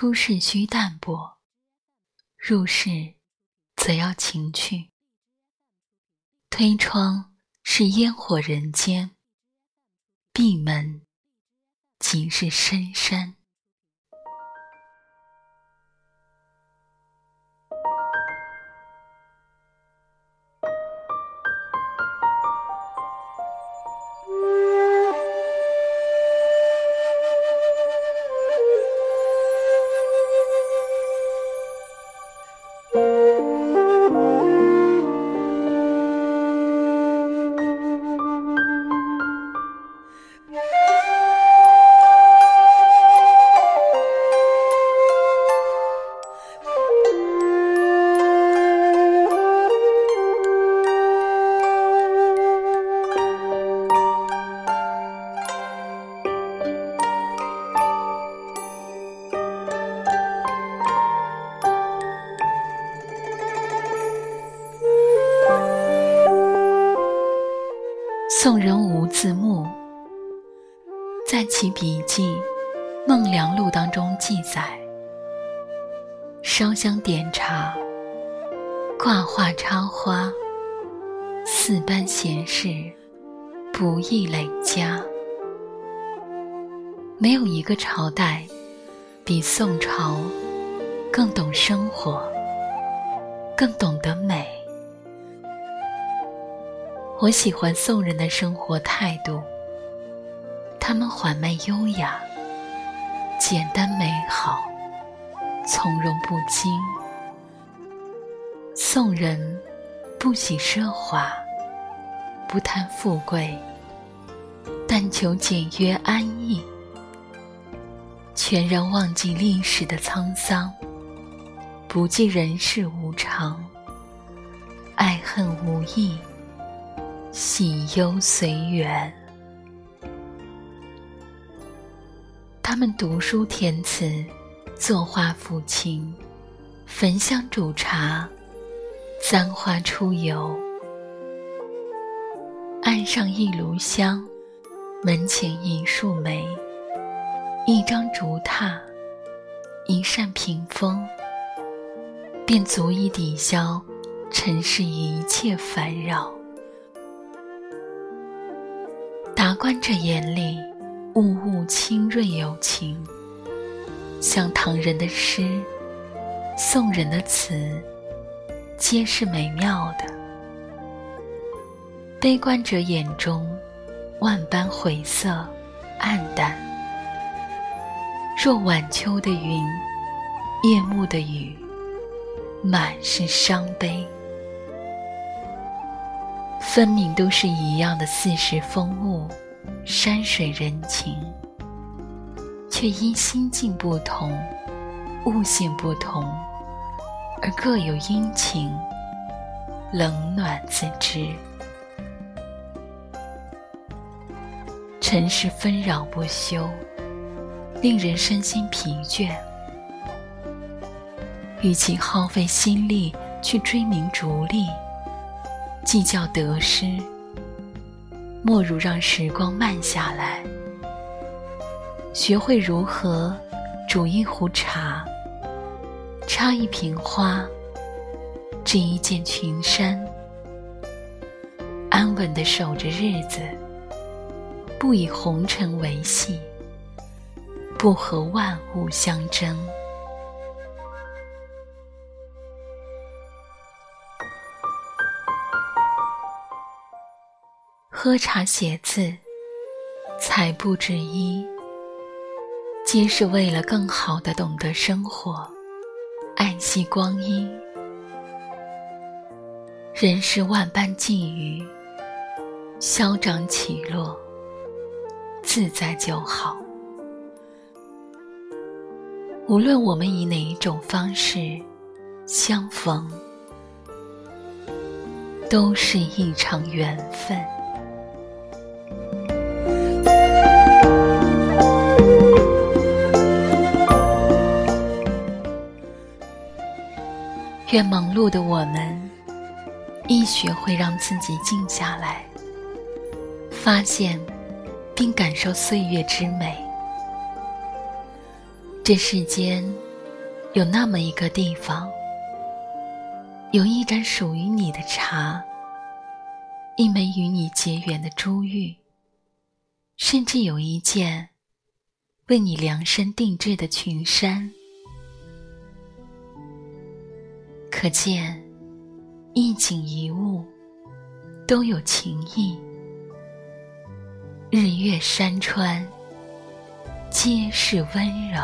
出世需淡泊，入世则要情趣。推窗是烟火人间，闭门即是深山。宋人吴自牧在其笔记《梦良录》当中记载：烧香点茶、挂画插花，四般闲事，不易累加。没有一个朝代比宋朝更懂生活，更懂得美。我喜欢宋人的生活态度，他们缓慢优雅、简单美好、从容不惊。宋人不喜奢华，不贪富贵，但求简约安逸，全然忘记历史的沧桑，不计人世无常，爱恨无益。喜忧随缘。他们读书填词，作画抚琴，焚香煮茶，簪花出游。岸上一炉香，门前一树梅，一张竹榻，一扇屏风，便足以抵消尘世一切烦扰。达观者眼里，物物清润有情。像唐人的诗，宋人的词，皆是美妙的。悲观者眼中，万般晦涩暗淡。若晚秋的云，夜幕的雨，满是伤悲。分明都是一样的四时风物、山水人情，却因心境不同、悟性不同，而各有阴晴、冷暖自知。尘世纷扰不休，令人身心疲倦。与其耗费心力去追名逐利，计较得失，莫如让时光慢下来，学会如何煮一壶茶，插一瓶花，织一件裙衫，安稳地守着日子，不以红尘为戏，不和万物相争。喝茶、写字、采布、制衣，皆是为了更好的懂得生活，爱惜光阴。人世万般际遇，消长起落，自在就好。无论我们以哪一种方式相逢，都是一场缘分。愿忙碌的我们，亦学会让自己静下来，发现并感受岁月之美。这世间有那么一个地方，有一盏属于你的茶，一枚与你结缘的珠玉，甚至有一件为你量身定制的裙衫。可见，一景一物都有情意。日月山川，皆是温柔。